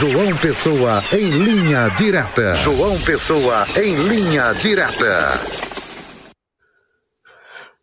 João Pessoa em linha direta. João Pessoa em linha direta.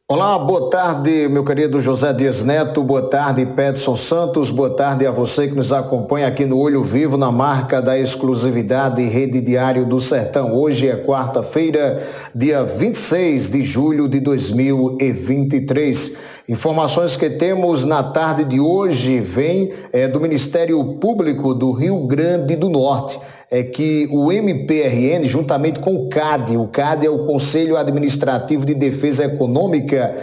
Olá, boa tarde, meu querido José Dias Neto, boa tarde, Pedson Santos, boa tarde a você que nos acompanha aqui no Olho Vivo, na marca da exclusividade Rede Diário do Sertão. Hoje é quarta-feira, dia 26 de julho de 2023. Informações que temos na tarde de hoje vêm é, do Ministério Público do Rio Grande do Norte. É que o MPRN, juntamente com o CAD, o CAD é o Conselho Administrativo de Defesa Econômica,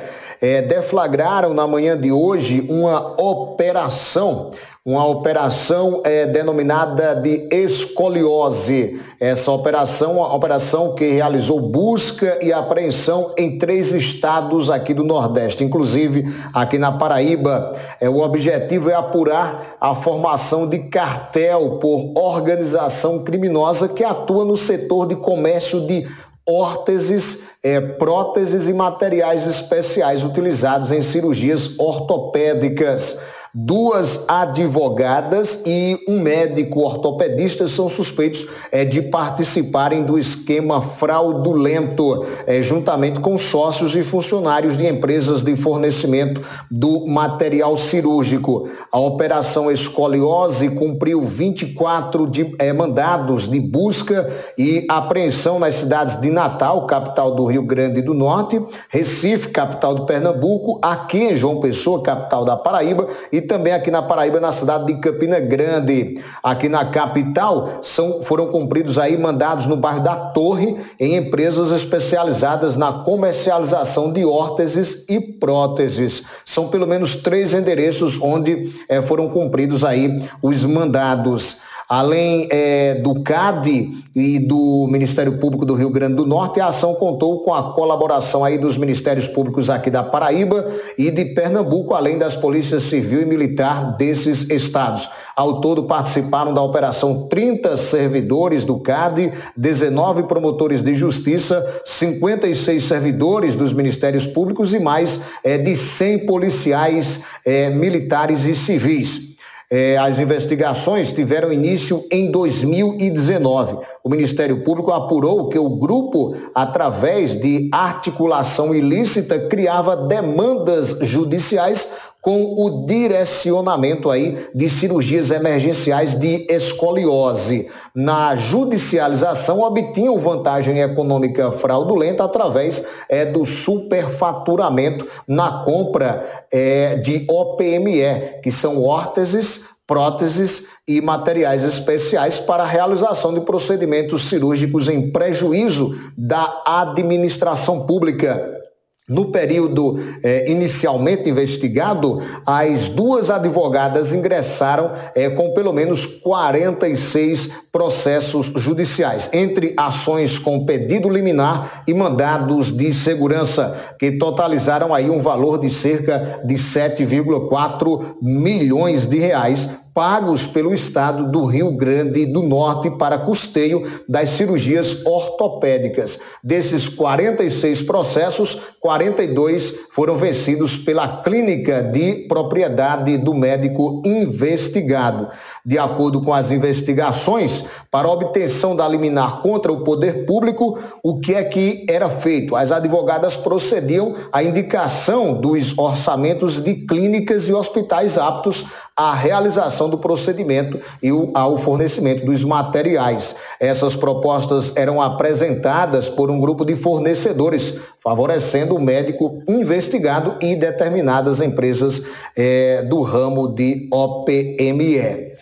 é, deflagraram na manhã de hoje uma operação uma operação é, denominada de escoliose. Essa operação, uma operação que realizou busca e apreensão em três estados aqui do Nordeste, inclusive aqui na Paraíba. É, o objetivo é apurar a formação de cartel por organização criminosa que atua no setor de comércio de órteses, é, próteses e materiais especiais utilizados em cirurgias ortopédicas. Duas advogadas e um médico ortopedista são suspeitos é, de participarem do esquema fraudulento, é, juntamente com sócios e funcionários de empresas de fornecimento do material cirúrgico. A operação escoliose cumpriu 24 de, é, mandados de busca e apreensão nas cidades de Natal, capital do Rio Grande do Norte, Recife, capital do Pernambuco, aqui em João Pessoa, capital da Paraíba, e também aqui na Paraíba, na cidade de Campina Grande. Aqui na capital, são, foram cumpridos aí mandados no bairro da Torre, em empresas especializadas na comercialização de órteses e próteses. São pelo menos três endereços onde eh, foram cumpridos aí os mandados. Além é, do CAD e do Ministério Público do Rio Grande do Norte, a ação contou com a colaboração aí dos Ministérios Públicos aqui da Paraíba e de Pernambuco, além das polícias civil e militar desses estados. Ao todo participaram da operação 30 servidores do CAD, 19 promotores de justiça, 56 servidores dos Ministérios Públicos e mais é, de 100 policiais é, militares e civis. É, as investigações tiveram início em 2019. O Ministério Público apurou que o grupo, através de articulação ilícita, criava demandas judiciais com o direcionamento aí de cirurgias emergenciais de escoliose. Na judicialização, obtinham vantagem econômica fraudulenta através é, do superfaturamento na compra é, de OPME, que são órteses, próteses e materiais especiais para a realização de procedimentos cirúrgicos em prejuízo da administração pública. No período eh, inicialmente investigado, as duas advogadas ingressaram eh, com pelo menos 46 processos judiciais, entre ações com pedido liminar e mandados de segurança, que totalizaram aí um valor de cerca de 7,4 milhões de reais pagos pelo Estado do Rio Grande do Norte para custeio das cirurgias ortopédicas. Desses 46 processos, 42 foram vencidos pela clínica de propriedade do médico investigado. De acordo com as investigações, para obtenção da liminar contra o poder público, o que é que era feito? As advogadas procediam à indicação dos orçamentos de clínicas e hospitais aptos à realização do procedimento e o, ao fornecimento dos materiais. Essas propostas eram apresentadas por um grupo de fornecedores, favorecendo o médico investigado e determinadas empresas é, do ramo de OPME.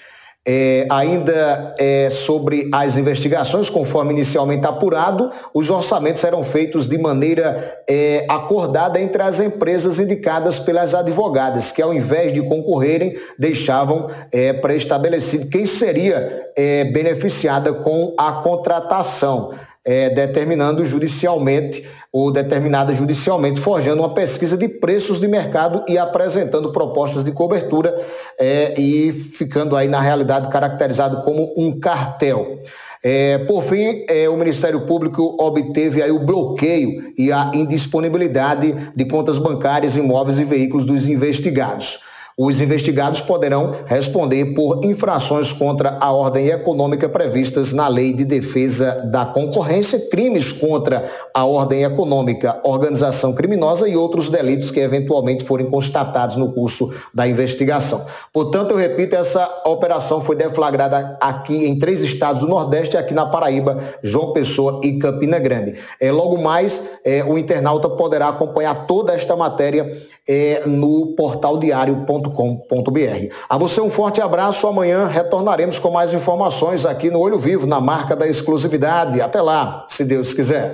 É, ainda é, sobre as investigações, conforme inicialmente apurado, os orçamentos eram feitos de maneira é, acordada entre as empresas indicadas pelas advogadas, que ao invés de concorrerem, deixavam é, pré-estabelecido quem seria é, beneficiada com a contratação é, determinando judicialmente ou determinada judicialmente, forjando uma pesquisa de preços de mercado e apresentando propostas de cobertura é, e ficando aí na realidade caracterizado como um cartel. É, por fim, é, o Ministério Público obteve aí o bloqueio e a indisponibilidade de contas bancárias, imóveis e veículos dos investigados. Os investigados poderão responder por infrações contra a ordem econômica previstas na Lei de Defesa da Concorrência, crimes contra a ordem econômica, organização criminosa e outros delitos que eventualmente forem constatados no curso da investigação. Portanto, eu repito, essa operação foi deflagrada aqui em três estados do Nordeste, aqui na Paraíba, João Pessoa e Campina Grande. É, logo mais, é, o internauta poderá acompanhar toda esta matéria é, no portaldiario.com.br. A você um forte abraço. Amanhã retornaremos com mais informações aqui no Olho Vivo, na marca da exclusividade. Até lá, se Deus quiser.